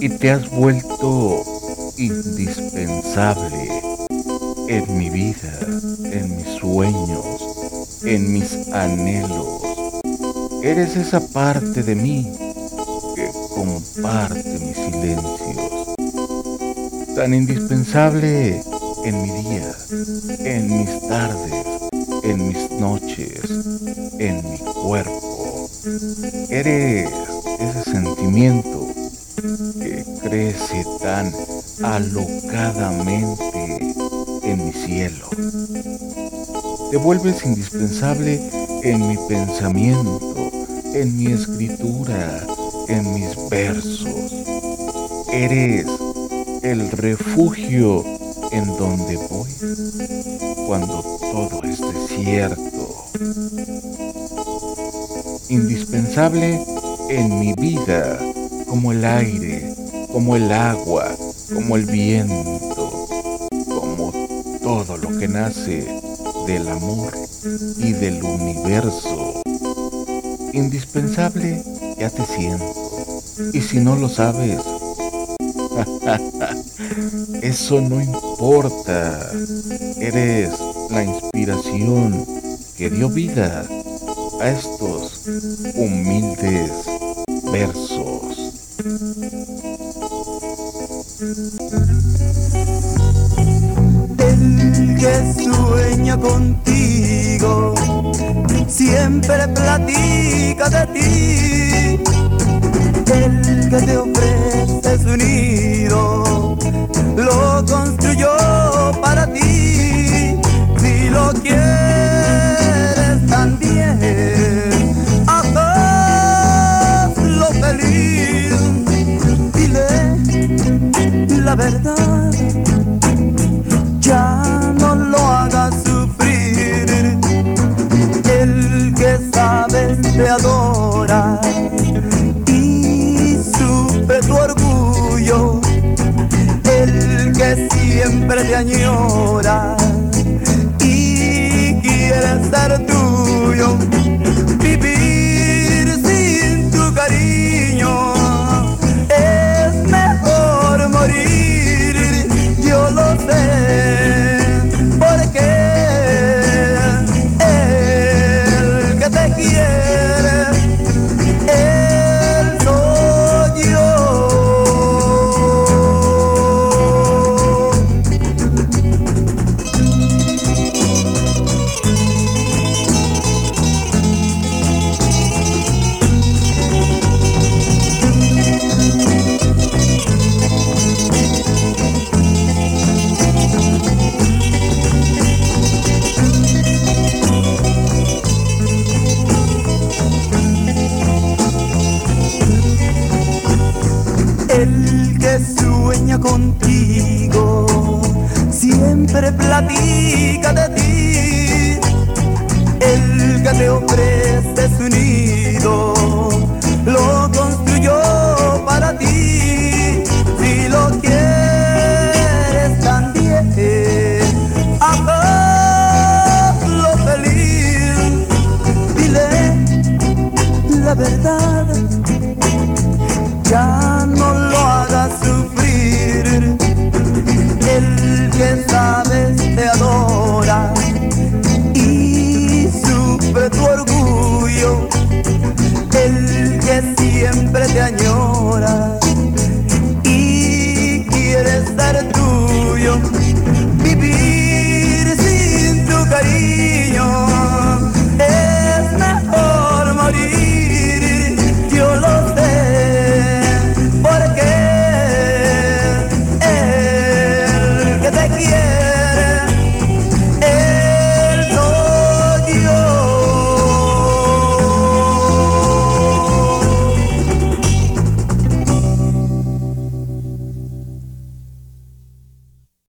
Y te has vuelto indispensable en mi vida, en mis sueños, en mis anhelos. Eres esa parte de mí que comparte mis silencios. Tan indispensable en mi día, en mis tardes, en mis noches, en mi cuerpo. Eres ese sentimiento que crece tan alocadamente en mi cielo. Te vuelves indispensable en mi pensamiento, en mi escritura, en mis versos. Eres el refugio en donde voy cuando todo es desierto. Indispensable en mi vida como el aire, como el agua, como el viento, como todo lo que nace del amor y del universo. Indispensable ya te siento. Y si no lo sabes, eso no importa. Eres la inspiración que dio vida a estos humildes versos. El que sueña contigo siempre platica verdad, ya no lo hagas sufrir. El que sabes te adora y sufre tu orgullo. El que siempre te añora que sueña contigo siempre platica de ti. El que te ofrece su nido lo construyó para ti. Si lo quieres también, hazlo feliz. Dile la verdad ya hagas sufrir. El que sabes